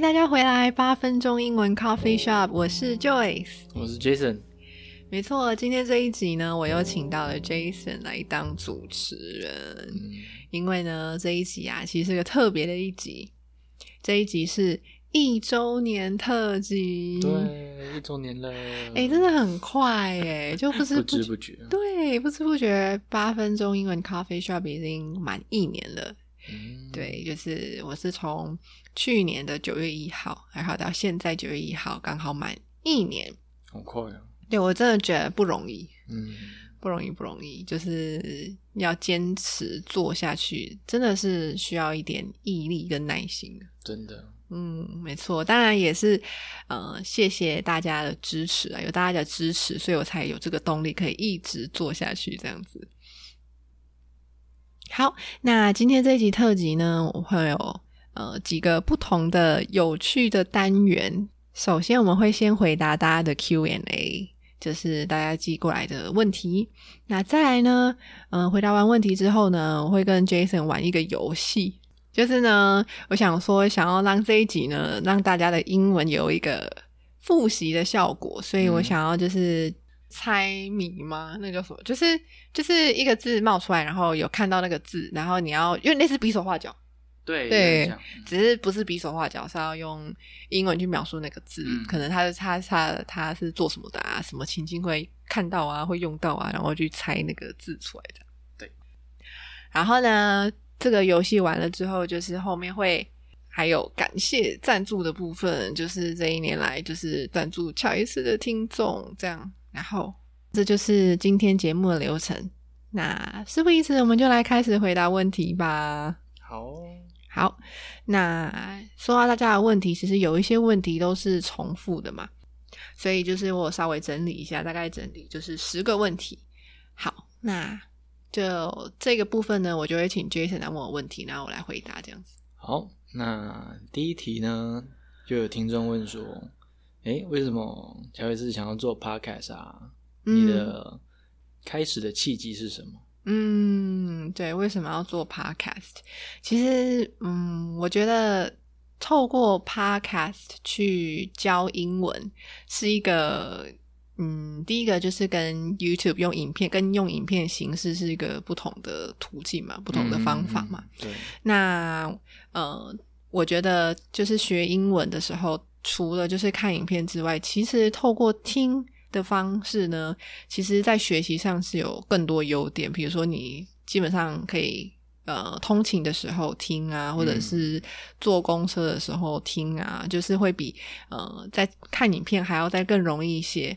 大家回来，八分钟英文 Coffee Shop，我是 Joyce，我是 Jason。没错，今天这一集呢，我又请到了 Jason 来当主持人，嗯、因为呢，这一集啊，其实是个特别的一集，这一集是一周年特辑，对，一周年了，哎，真的很快哎，就不知 不，不知不觉，对，不知不觉，八分钟英文 Coffee Shop 已经满一年了。嗯、对，就是我是从去年的九月一号，然后到现在九月一号，刚好满一年，很快啊！对，我真的觉得不容易，嗯，不容易，不容易，就是要坚持做下去，真的是需要一点毅力跟耐心。真的，嗯，没错，当然也是，呃，谢谢大家的支持啊，有大家的支持，所以我才有这个动力可以一直做下去，这样子。好，那今天这一集特辑呢，我会有呃几个不同的有趣的单元。首先，我们会先回答大家的 Q&A，就是大家寄过来的问题。那再来呢，嗯、呃，回答完问题之后呢，我会跟 Jason 玩一个游戏，就是呢，我想说想要让这一集呢，让大家的英文有一个复习的效果，所以我想要就是。猜谜吗？那叫什么？就是就是一个字冒出来，然后有看到那个字，然后你要因为那是比手画脚，对对，只是不是比手画脚，是要用英文去描述那个字。嗯、可能他是他他他是做什么的啊？什么情境会看到啊？会用到啊？然后去猜那个字出来的。对。然后呢，这个游戏完了之后，就是后面会还有感谢赞助的部分，就是这一年来就是赞助乔伊斯的听众这样。然后，这就是今天节目的流程。那事不宜迟，我们就来开始回答问题吧。好，好。那说到大家的问题，其实有一些问题都是重复的嘛，所以就是我稍微整理一下，大概整理就是十个问题。好，那就这个部分呢，我就会请 Jason 来问我问题，然后我来回答这样子。好，那第一题呢，就有听众问说。诶，为什么乔伊斯想要做 podcast 啊？嗯、你的开始的契机是什么？嗯，对，为什么要做 podcast？其实，嗯，我觉得透过 podcast 去教英文是一个，嗯，第一个就是跟 YouTube 用影片，跟用影片形式是一个不同的途径嘛，不同的方法嘛。嗯、对，那呃，我觉得就是学英文的时候。除了就是看影片之外，其实透过听的方式呢，其实在学习上是有更多优点。比如说，你基本上可以呃通勤的时候听啊，或者是坐公车的时候听啊，嗯、就是会比呃在看影片还要再更容易一些。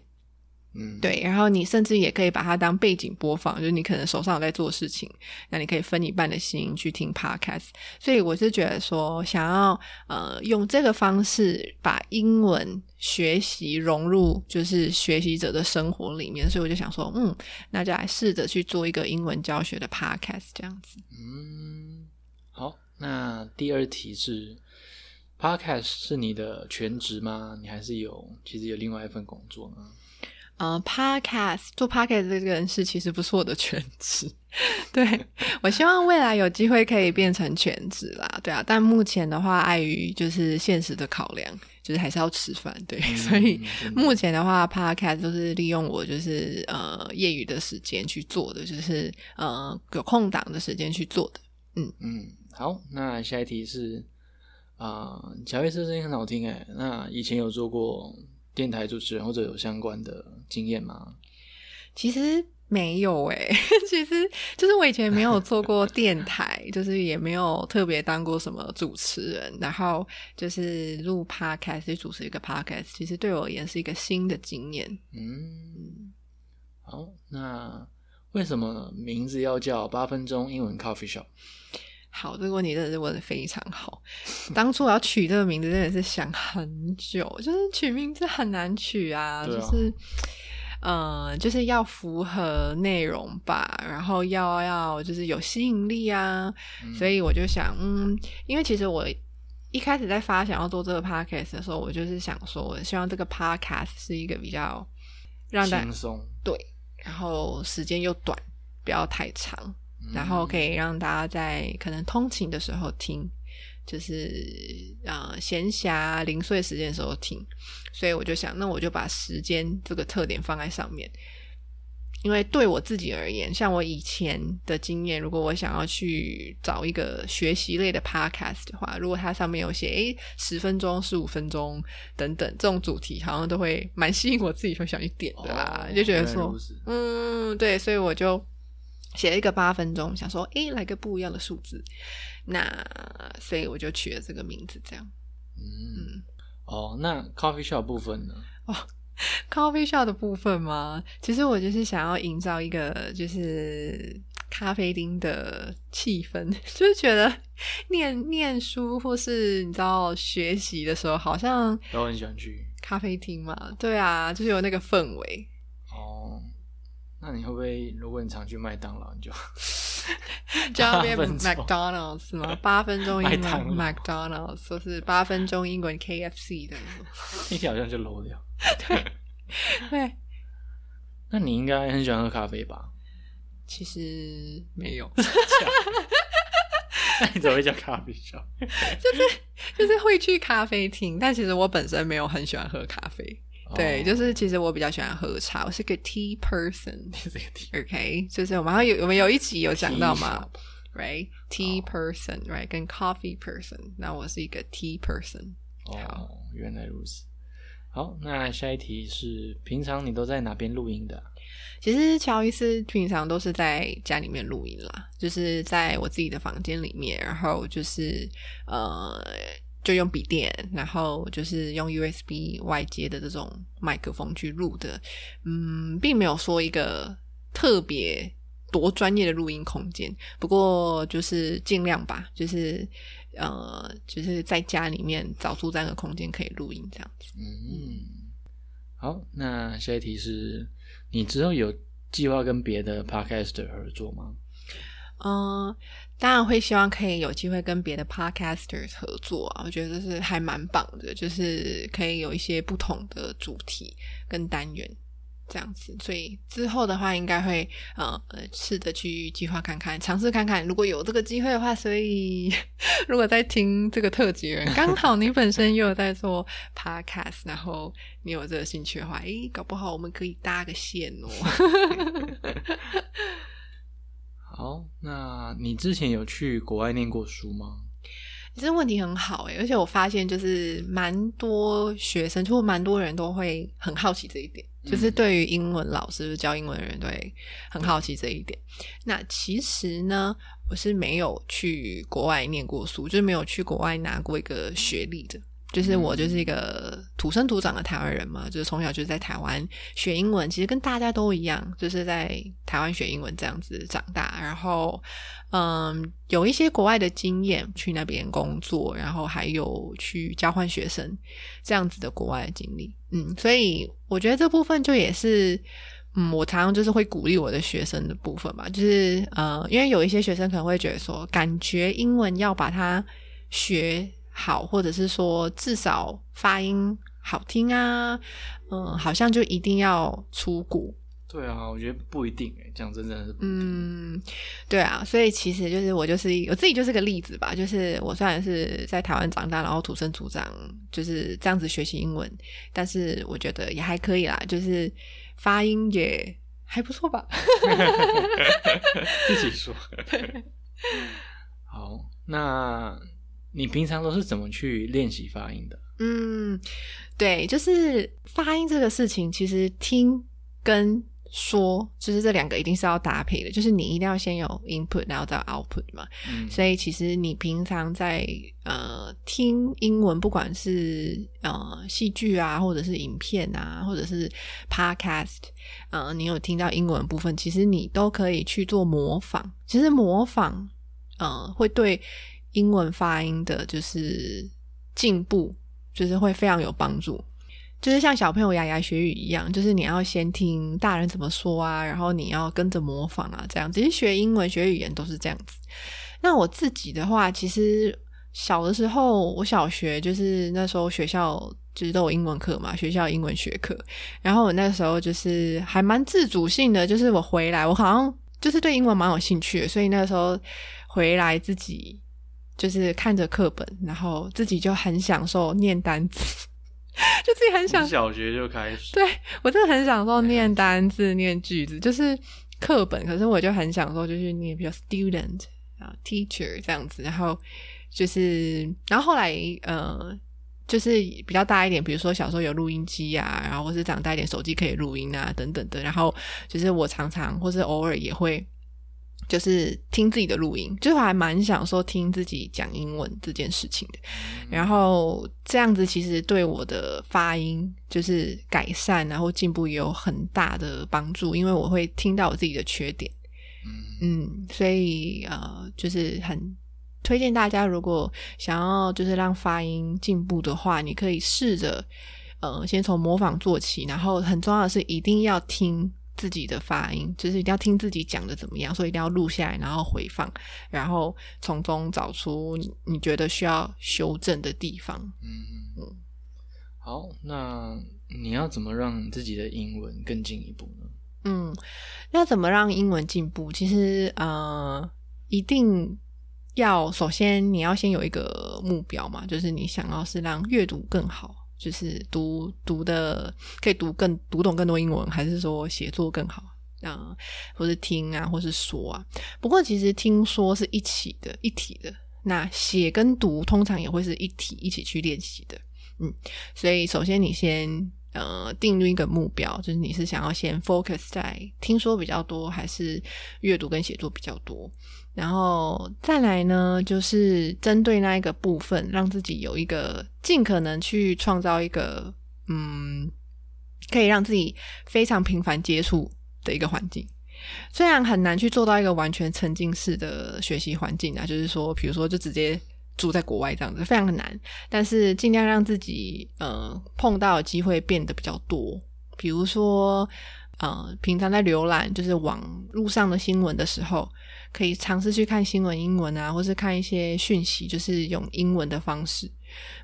嗯，对，然后你甚至也可以把它当背景播放，就是你可能手上有在做事情，那你可以分一半的心去听 podcast。所以我是觉得说，想要呃用这个方式把英文学习融入就是学习者的生活里面，所以我就想说，嗯，那就来试着去做一个英文教学的 podcast 这样子。嗯，好，那第二题是 podcast 是你的全职吗？你还是有其实有另外一份工作呢？呃、uh，Podcast 做 Podcast 这件事其实不是我的全职，对，我希望未来有机会可以变成全职啦，对啊，但目前的话，碍于就是现实的考量，就是还是要吃饭，对，嗯、所以目前的话，Podcast 都是利用我就是呃业余的时间去做的，就是呃有空档的时间去做的，嗯。嗯，好，那下一题是啊，乔伊斯声音很好听诶，那以前有做过电台主持人或者有相关的经验吗？其实，没有诶、欸，其实就是我以前没有做过电台，就是也没有特别当过什么主持人，然后就是录 podcast 主持一个 podcast，其实对我而言是一个新的经验。嗯，好，那为什么名字要叫八分钟英文 Coffee Shop？好，这个问题真的是问的非常好。当初我要取这个名字，真的是想很久，就是取名字很难取啊，啊就是。嗯，就是要符合内容吧，然后要要就是有吸引力啊，嗯、所以我就想，嗯，因为其实我一开始在发想要做这个 podcast 的时候，我就是想说，我希望这个 podcast 是一个比较让大家轻松，对，然后时间又短，不要太长，嗯、然后可以让大家在可能通勤的时候听。就是呃闲暇零碎时间的时候听，所以我就想，那我就把时间这个特点放在上面。因为对我自己而言，像我以前的经验，如果我想要去找一个学习类的 podcast 的话，如果它上面有写诶十分钟、十五分钟等等这种主题，好像都会蛮吸引我自己，会想去点的啦，哦、就觉得说，嗯，对，所以我就。写了一个八分钟，想说，诶，来个不一样的数字，那所以我就取了这个名字，这样。嗯，嗯哦，那 coffee shop 部分呢？哦，coffee shop 的部分吗？其实我就是想要营造一个就是咖啡厅的气氛，就是觉得念念书或是你知道学习的时候，好像都很喜欢去咖啡厅嘛。对啊，就是有那个氛围。那你会不会，如果你常去麦当劳，你就 就要变 McDonald's 是吗？八分钟英文 McDonald's，说是八分钟英文 KFC 的，一条好像就 low 掉。对对，那你应该很喜欢喝咖啡吧？其实没有。那你怎么会叫咖啡？就是就是会去咖啡厅，但其实我本身没有很喜欢喝咖啡。对，就是其实我比较喜欢喝茶，我是个 tea person。你是个 tea，OK，就是我们有我们有一集有讲到嘛，right？tea person，right？跟 coffee person，那我是一个 tea person。哦，原来如此。好，那下一题是，平常你都在哪边录音的？其实乔伊斯平常都是在家里面录音啦，就是在我自己的房间里面，然后就是呃。就用笔电，然后就是用 USB 外接的这种麦克风去录的，嗯，并没有说一个特别多专业的录音空间，不过就是尽量吧，就是呃，就是在家里面找出这样的空间可以录音这样子。嗯，好，那下一题是你之后有计划跟别的 Podcaster 合作吗？嗯。当然会希望可以有机会跟别的 podcasters 合作啊，我觉得是还蛮棒的，就是可以有一些不同的主题跟单元这样子。所以之后的话，应该会呃试着去计划看看，尝试看看，如果有这个机会的话。所以 如果在听这个特辑人，刚好你本身又有在做 podcast，然后你有这个兴趣的话，诶，搞不好我们可以搭个线哦。好，那你之前有去国外念过书吗？这个问题很好诶，而且我发现就是蛮多学生，就蛮多人都会很好奇这一点，嗯、就是对于英文老师教英文的人都会很好奇这一点。嗯、那其实呢，我是没有去国外念过书，就是没有去国外拿过一个学历的。就是我就是一个土生土长的台湾人嘛，就是从小就在台湾学英文，其实跟大家都一样，就是在台湾学英文这样子长大。然后，嗯，有一些国外的经验，去那边工作，然后还有去交换学生这样子的国外的经历。嗯，所以我觉得这部分就也是，嗯，我常常就是会鼓励我的学生的部分吧，就是呃，因为有一些学生可能会觉得说，感觉英文要把它学。好，或者是说至少发音好听啊，嗯，好像就一定要出国。对啊，我觉得不一定诶，讲真的是。嗯，对啊，所以其实就是我就是我自己就是个例子吧，就是我虽然是在台湾长大，然后土生土长就是这样子学习英文，但是我觉得也还可以啦，就是发音也还不错吧。自己说。好，那。你平常都是怎么去练习发音的？嗯，对，就是发音这个事情，其实听跟说，就是这两个一定是要搭配的，就是你一定要先有 input，然后再 output 嘛。嗯，所以其实你平常在呃听英文，不管是呃戏剧啊，或者是影片啊，或者是 podcast，呃，你有听到英文部分，其实你都可以去做模仿。其实模仿，呃，会对英文发音的，就是进步，就是会非常有帮助。就是像小朋友牙牙学语一样，就是你要先听大人怎么说啊，然后你要跟着模仿啊，这样。其实学英文、学语言都是这样子。那我自己的话，其实小的时候，我小学就是那时候学校就是都有英文课嘛，学校英文学课。然后我那时候就是还蛮自主性的，就是我回来，我好像就是对英文蛮有兴趣的，所以那时候回来自己就是看着课本，然后自己就很享受念单词。就自己很想小学就开始，对，我真的很享受念单字、念句子，就是课本。可是我就很享受，就是念比较 student 啊，teacher 这样子。然后就是，然后后来呃，就是比较大一点，比如说小时候有录音机啊，然后或是长大一点，手机可以录音啊，等等的。然后就是我常常或是偶尔也会。就是听自己的录音，就是还蛮想说听自己讲英文这件事情的。然后这样子其实对我的发音就是改善，然后进步也有很大的帮助，因为我会听到我自己的缺点。嗯，所以呃，就是很推荐大家，如果想要就是让发音进步的话，你可以试着呃，先从模仿做起，然后很重要的是一定要听。自己的发音，就是一定要听自己讲的怎么样，所以一定要录下来，然后回放，然后从中找出你觉得需要修正的地方。嗯嗯。好，那你要怎么让自己的英文更进一步呢？嗯，要怎么让英文进步？其实呃，一定要首先你要先有一个目标嘛，就是你想要是让阅读更好。就是读读的可以读更读懂更多英文，还是说写作更好啊？或是听啊，或是说啊？不过其实听说是一起的，一体的。那写跟读通常也会是一体一起去练习的。嗯，所以首先你先呃定立一个目标，就是你是想要先 focus 在听说比较多，还是阅读跟写作比较多？然后再来呢，就是针对那一个部分，让自己有一个尽可能去创造一个，嗯，可以让自己非常频繁接触的一个环境。虽然很难去做到一个完全沉浸式的学习环境啊，就是说，比如说就直接住在国外这样子，非常的难。但是尽量让自己呃碰到的机会变得比较多，比如说呃平常在浏览就是网路上的新闻的时候。可以尝试去看新闻英文啊，或是看一些讯息，就是用英文的方式。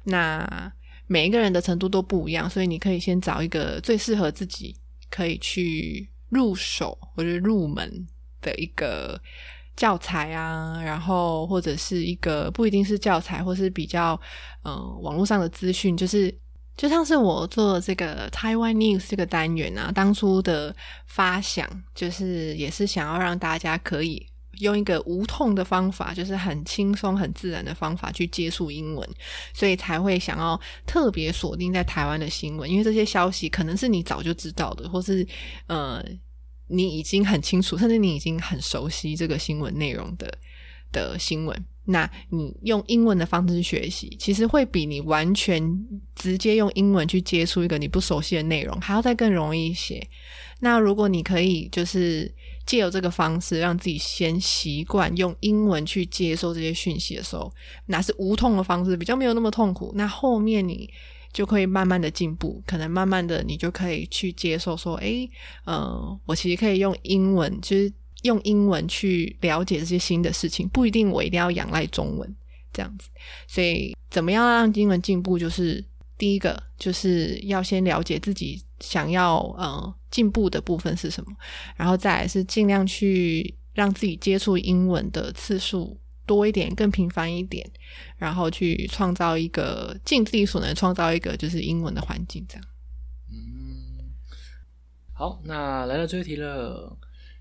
那每一个人的程度都不一样，所以你可以先找一个最适合自己可以去入手或者入门的一个教材啊，然后或者是一个不一定是教材，或是比较嗯、呃、网络上的资讯，就是就像是我做这个 Taiwan News 这个单元啊，当初的发想就是也是想要让大家可以。用一个无痛的方法，就是很轻松、很自然的方法去接触英文，所以才会想要特别锁定在台湾的新闻，因为这些消息可能是你早就知道的，或是呃你已经很清楚，甚至你已经很熟悉这个新闻内容的的新闻。那你用英文的方式去学习，其实会比你完全直接用英文去接触一个你不熟悉的内容还要再更容易一些。那如果你可以就是。借由这个方式，让自己先习惯用英文去接受这些讯息的时候，那是无痛的方式，比较没有那么痛苦。那后面你就可以慢慢的进步，可能慢慢的你就可以去接受说，诶，呃，我其实可以用英文，就是用英文去了解这些新的事情，不一定我一定要仰赖中文这样子。所以，怎么样让英文进步，就是。第一个就是要先了解自己想要呃进步的部分是什么，然后再来是尽量去让自己接触英文的次数多一点，更频繁一点，然后去创造一个尽自己所能创造一个就是英文的环境，这样。嗯，好，那来到最后一题了，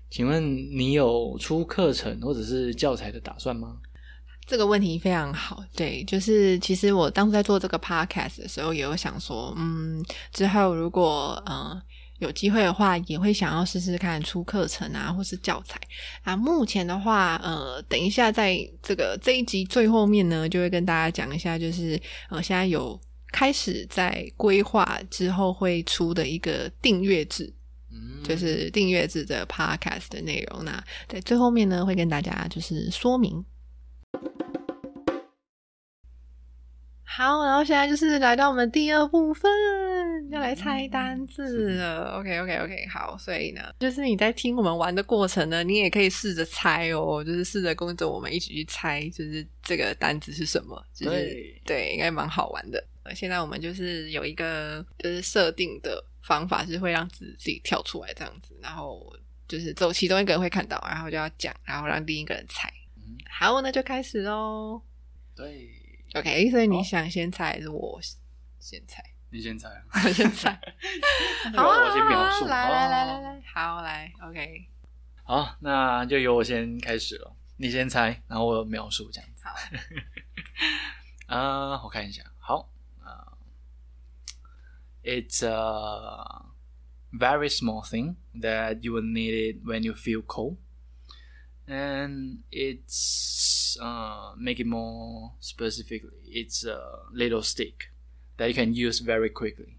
请问你有出课程或者是教材的打算吗？这个问题非常好，对，就是其实我当初在做这个 podcast 的时候，也有想说，嗯，之后如果嗯、呃、有机会的话，也会想要试试看出课程啊，或是教材啊。目前的话，呃，等一下在这个这一集最后面呢，就会跟大家讲一下，就是呃，现在有开始在规划之后会出的一个订阅制，嗯，就是订阅制的 podcast 的内容。那在最后面呢，会跟大家就是说明。好，然后现在就是来到我们第二部分，要来猜单字了。Okay, okay, okay, 好，所以呢，就是你在听我们玩的过程呢，你也可以试着猜哦，就是试着跟着我们一起去猜，就是这个单字是什么。就是、对对，应该蛮好玩的。现在我们就是有一个就是设定的方法，是会让字自己跳出来这样子，然后就是走其中一个人会看到，然后就要讲，然后让另一个人猜。嗯、好，那就开始喽。对。OK，所以你想先猜还是我先猜？你先猜，我先猜。好啊，我先描述。来来来来来，好来，OK。好，那就由我先开始了。你先猜，然后我描述这样子。好。啊，uh, 我看一下。好啊，uh,，It's a very small thing that you will need it when you feel cold, and it's uh, make it more specifically, it's a little stick that you can use very quickly.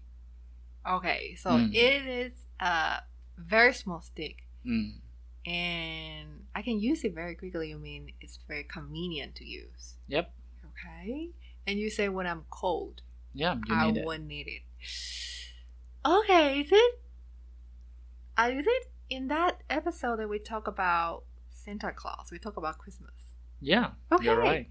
Okay, so mm. it is a very small stick. Mm. And I can use it very quickly. You mean it's very convenient to use? Yep. Okay. And you say when I'm cold. Yeah, you I it. would need it. Okay, is it? Uh, is it in that episode that we talk about Santa Claus? We talk about Christmas. Yeah. Okay. You're right.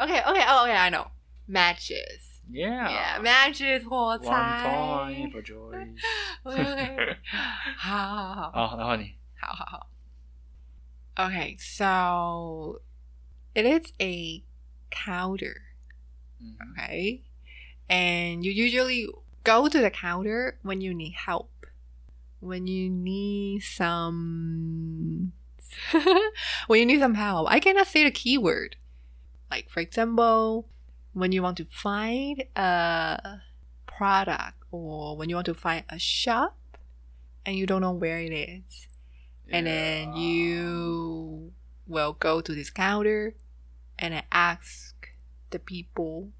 Okay. Okay. Oh, yeah. I know. Matches. Yeah. Yeah. Matches. 火柴。One point for Joyce. okay. 好好好。好，然后你。好好好。Okay, so it is a counter. Mm-hmm. Okay, and you usually go to the counter when you need help, when you need some when you need some help, I cannot say the keyword. Like, for example, when you want to find a product or when you want to find a shop and you don't know where it is. Yeah. And then you will go to this counter and ask the people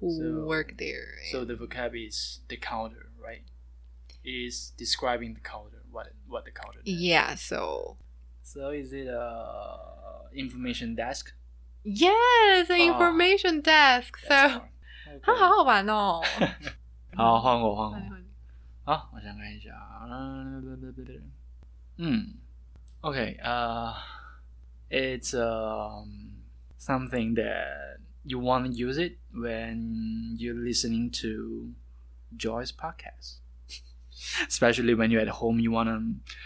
who so, work there. So the vocab is the counter, right? Is describing the counter, what what the counter is. Yeah, so so is it a information desk? Yes, an information desk. So，它好好玩哦。好，换我，换我。好，我想看一下。嗯，OK，呃，it's um something that you want to use it when you're listening to Joy's podcast. Especially when you're at home, you wanna,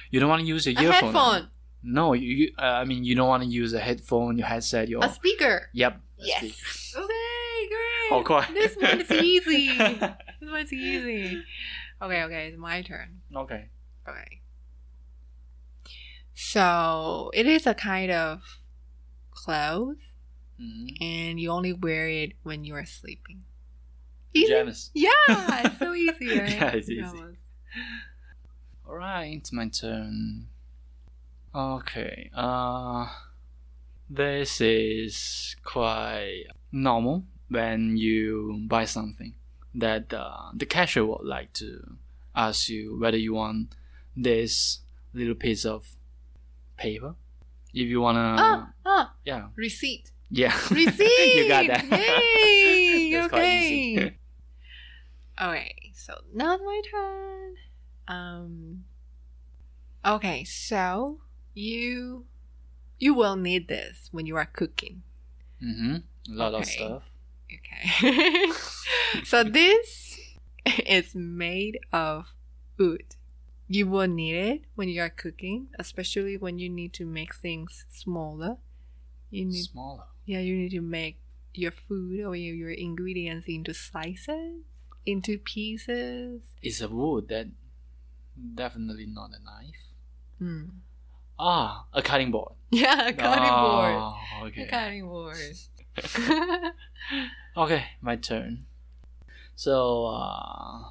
you don't want to use your earphone. No, you. Uh, I mean, you don't want to use a headphone, your headset, your a speaker. Yep. Yes. Speaker. Okay, great. 好快。This one's easy. this one's easy. Okay, okay, it's my turn. Okay. Okay. So it is a kind of clothes, mm-hmm. and you only wear it when you are sleeping. Pajamas. Yeah, it's so easy, right? yeah, it's easy. All right, it's my turn. Okay, uh, this is quite normal when you buy something that uh, the cashier would like to ask you whether you want this little piece of paper. If you wanna, ah, ah, yeah, receipt. Yeah, receipt. you got that. Yay! okay. Okay, so now it's my turn. Um. Okay, so you you will need this when you are cooking. Mm-hmm. A lot okay. of stuff. Okay. so this is made of wood. You will need it when you are cooking, especially when you need to make things smaller. You need smaller. Yeah, you need to make your food or your ingredients into slices, into pieces. It's a wood that definitely not a knife. Hmm. Ah, a cutting board. Yeah, a cutting oh, board. Okay. A cutting board. okay, my turn. So, uh,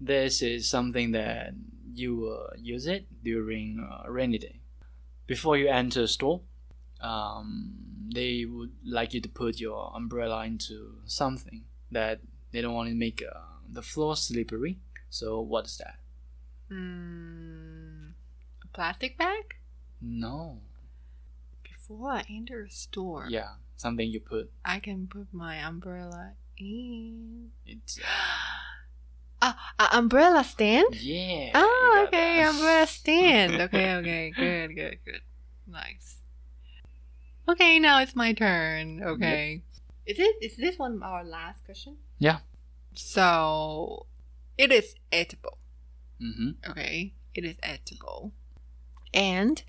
this is something that you will use it during a rainy day. Before you enter a store, um, they would like you to put your umbrella into something that they don't want to make uh, the floor slippery. So what's that? Mm, a plastic bag? No. Before I enter a store, Yeah, something you put. I can put my umbrella in. It's Ah, a umbrella stand? yeah. Oh, okay, that. umbrella stand. Okay, okay, good, good, good. Nice. Okay, now it's my turn. Okay. Is it is this one our last question? Yeah. So it is edible. Mhm. Okay. It is edible And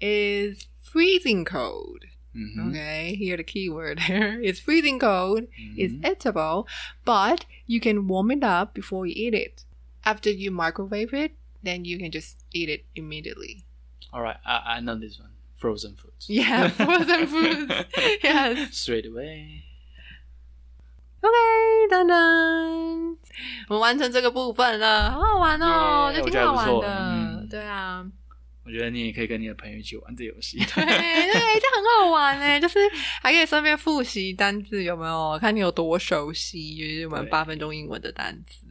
is freezing cold. Mhm. Okay, here the keyword here is freezing cold. It's Mhm. edible, but you can warm it up before you eat it. After you microwave it, then you can just eat it immediately. All right, I, I know this one. Frozen foods. Yeah, frozen foods. Yes. Straight away. OK，噔噔，我们完成这个部分了，好好玩哦，耶就挺好玩我觉得的。还不错嗯对啊， 我觉得你也可以跟你的朋友一起玩这游戏。对对，这很好玩哎，就是还可以顺便复习单字，有没有？看你有多熟悉，就是我们八分钟英文的单词。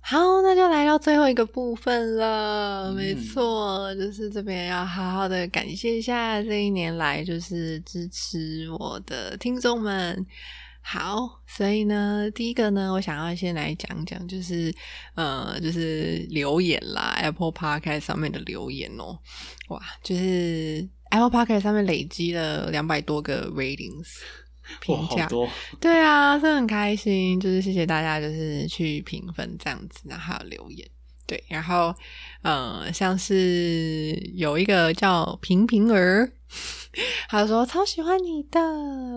好，那就来到最后一个部分了。嗯没错，就是这边要好好的感谢一下这一年来就是支持我的听众们。好，所以呢，第一个呢，我想要先来讲讲，就是呃，就是留言啦，Apple Podcast 上面的留言哦，哇，就是 Apple Podcast 上面累积了两百多个 ratings 评，价。对啊，是很开心，就是谢谢大家，就是去评分这样子，然后还有留言，对，然后呃，像是有一个叫平平儿，他说超喜欢你的，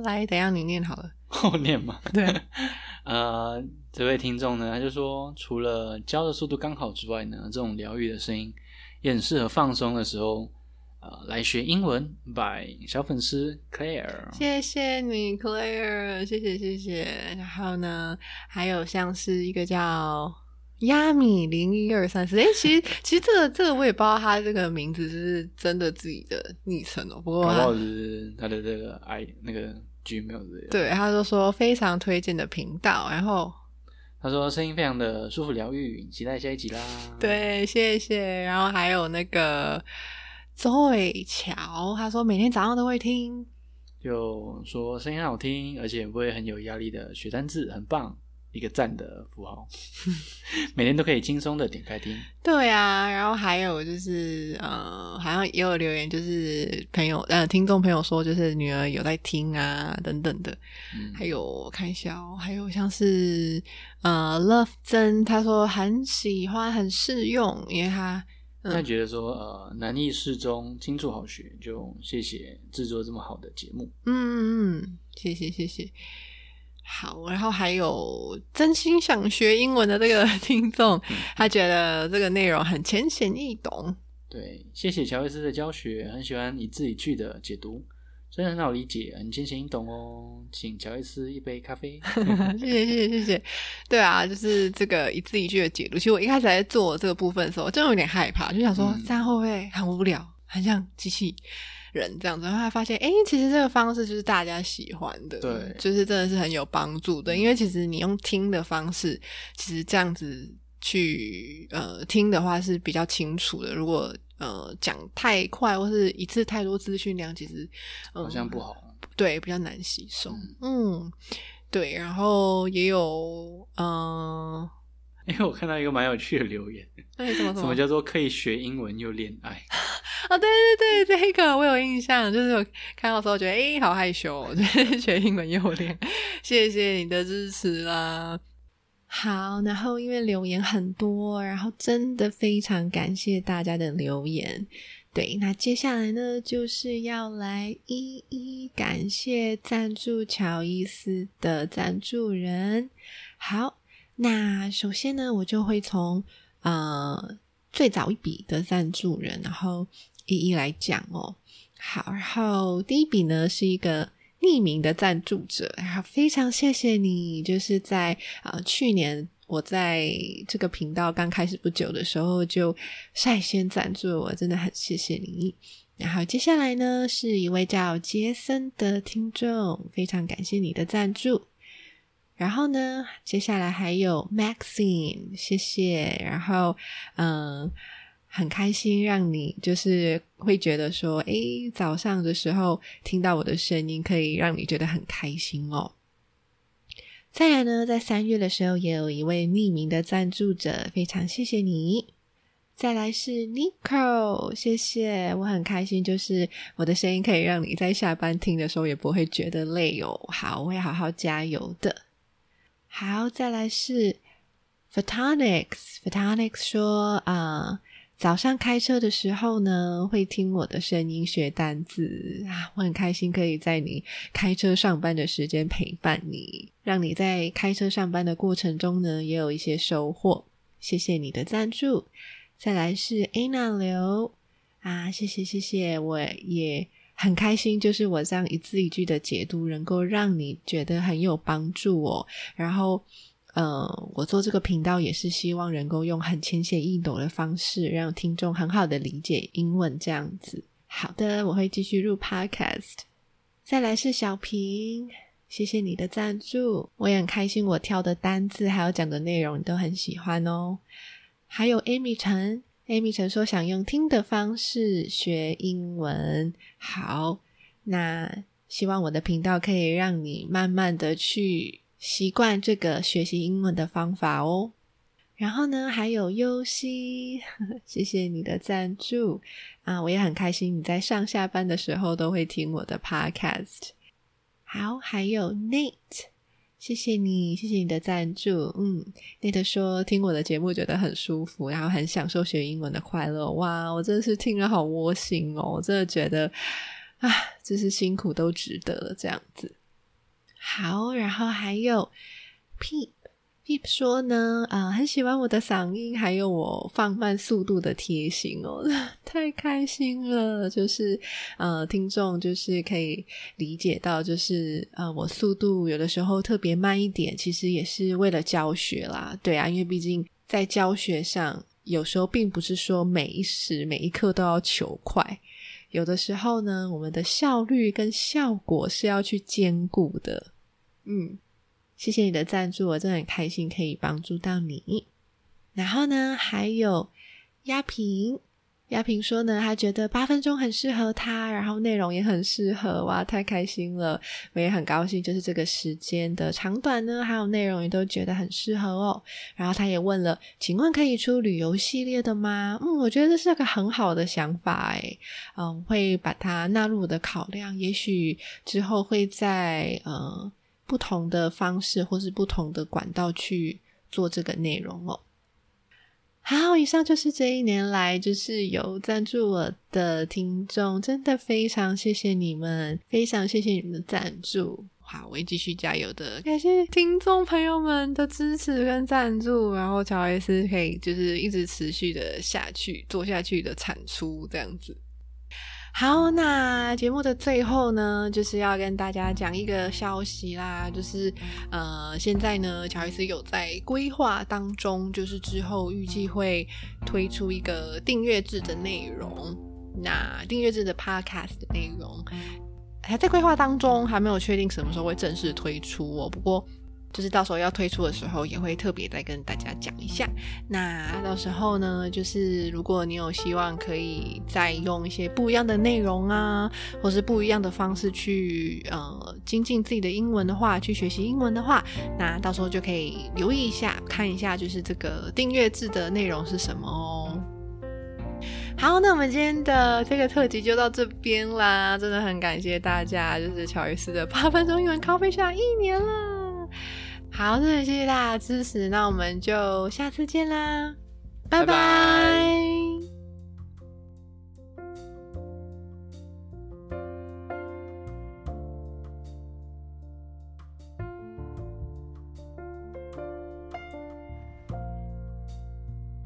来，等一下你念好了，后念嘛。对，呃，这位听众呢，他就说，除了教的速度刚好之外呢，这种疗愈的声音也很适合放松的时候，呃，来学英文。by 小粉丝 Claire，谢谢你，Claire，谢谢谢谢。然后呢，还有像是一个叫亚米零一二三四，诶，其实 其实这个这个我也不知道他这个名字是真的自己的昵称哦，不过他的这个 i 那个对，他就说非常推荐的频道，然后他说声音非常的舒服疗愈，期待下一集啦。，对，谢谢。然后还有那个 Zoe 乔，他说每天早上都会听，就说声音很好听，而且不会很有压力的学单字，很棒，一个赞的符号，每天都可以轻松的点开听。对啊。然后还有就是呃，好像也有留言，就是朋友呃听众朋友说，就是女儿有在听啊等等的。嗯，还有我看一下哦，还有像是呃 Love 真，他说很喜欢，很适用，因为他。那觉得说，呃，难易适中，清楚好学，就谢谢制作这么好的节目。嗯嗯嗯，谢谢谢谢。好，然后还有真心想学英文的这个 听众，他觉得这个内容很浅显易懂。对，谢谢乔伊斯的教学，很喜欢一字一句的解读，真的很好理解，很浅显易懂哦。请乔伊斯一杯咖啡。谢谢谢谢谢谢。对啊，就是这个一字一句的解读。其实我一开始在做这个部分的时候，真的有点害怕，就想说、嗯、这样会不会很无聊，很像机器人这样子。然后还发现，哎，其实这个方式就是大家喜欢的，对，就是真的是很有帮助的。因为其实你用听的方式，其实这样子去呃听的话是比较清楚的。如果呃讲太快或是一次太多资讯量，其实、呃、好像不好。对，比较难吸收。嗯，嗯对，然后也有嗯，因为我看到一个蛮有趣的留言，那什么什么什么叫做可以学英文又恋爱？啊、对对对，这个我有印象，就是我看到的时候觉得，哎，好害羞哦，就是学英文又恋，谢谢你的支持啦。好，然后因为留言很多，然后真的非常感谢大家的留言。对，那接下来呢，就是要来一一感谢赞助乔伊斯的赞助人。好，那首先呢，我就会从呃最早一笔的赞助人，然后一一来讲哦。好，然后第一笔呢是一个匿名的赞助者，然后非常谢谢你，就是在呃去年我在这个频道刚开始不久的时候就率先赞助我，真的很谢谢你。然后接下来呢，是一位叫杰森的听众，非常感谢你的赞助。然后呢，接下来还有 Maxine，谢谢。然后嗯，很开心让你就是会觉得说，诶，早上的时候听到我的声音，可以让你觉得很开心哦。再来呢，在三月的时候，也有一位匿名的赞助者，非常谢谢你。再来是 Nico，谢谢，我很开心，就是我的声音可以让你在下班听的时候也不会觉得累哦。好，我会好好加油的。好，再来是 Photonics，Photonics 说啊、早上开车的时候呢，会听我的声音学单字啊，我很开心可以在你开车上班的时间陪伴你，让你在开车上班的过程中呢，也有一些收获。谢谢你的赞助。再来是 Anna 刘啊，谢谢谢谢，我也很开心，就是我这样一字一句的解读，能够让你觉得很有帮助哦。然后，呃，我做这个频道也是希望能够用很浅显易懂的方式，让听众很好的理解英文这样子。好的，我会继续录 Podcast。再来是小平，谢谢你的赞助，我也很开心，我挑的单字还有讲的内容你都很喜欢哦。还有 Amy 陈，Amy 陈说想用听的方式学英文。好，那希望我的频道可以让你慢慢的去习惯这个学习英文的方法哦。然后呢，还有优西，谢谢你的赞助啊，我也很开心你在上下班的时候都会听我的 Podcast。好，还有 Nate。谢谢你，谢谢你的赞助。嗯，内德说听我的节目觉得很舒服，然后很享受学英文的快乐。哇，我真的是听了好窝心哦，我真的觉得啊，就是辛苦都值得了这样子。好，然后还有 P。Pip 说呢，啊、很喜欢我的嗓音，还有我放慢速度的贴心哦，太开心了。就是呃，听众就是可以理解到，就是呃，我速度有的时候特别慢一点，其实也是为了教学啦。对啊，因为毕竟在教学上，有时候并不是说每一时每一刻都要求快，有的时候呢，我们的效率跟效果是要去兼顾的。嗯。谢谢你的赞助，我真的很开心可以帮助到你。然后呢，还有亚平，亚平说呢，他觉得八分钟很适合他，然后内容也很适合，哇，太开心了！我也很高兴，就是这个时间的长短呢，还有内容也都觉得很适合哦。然后他也问了，请问可以出旅游系列的吗？嗯，我觉得这是个很好的想法，诶，嗯，会把它纳入我的考量，也许之后会在嗯。不同的方式或是不同的管道去做这个内容哦。好，以上就是这一年来就是有赞助我的听众，真的非常谢谢你们，非常谢谢你们的赞助。好，我会继续加油的。感谢听众朋友们的支持跟赞助，然后乔艾斯可以就是一直持续的下去做下去的产出这样子。好，那节目的最后呢，就是要跟大家讲一个消息啦，就是呃，现在呢，乔伊斯有在规划当中，就是之后预计会推出一个订阅制的内容，那订阅制的 Podcast 的内容还在规划当中，还没有确定什么时候会正式推出哦，不过。就是到时候要推出的时候，也会特别再跟大家讲一下。那到时候呢，就是如果你有希望可以再用一些不一样的内容啊，或是不一样的方式去呃精进自己的英文的话，去学习英文的话，那到时候就可以留意一下，看一下就是这个订阅制的内容是什么哦。好，那我们今天的这个特辑就到这边啦，真的很感谢大家，就是乔伊斯的八分钟英文咖啡下一年了。好，那谢谢大家的支持，那我们就下次见啦，拜拜。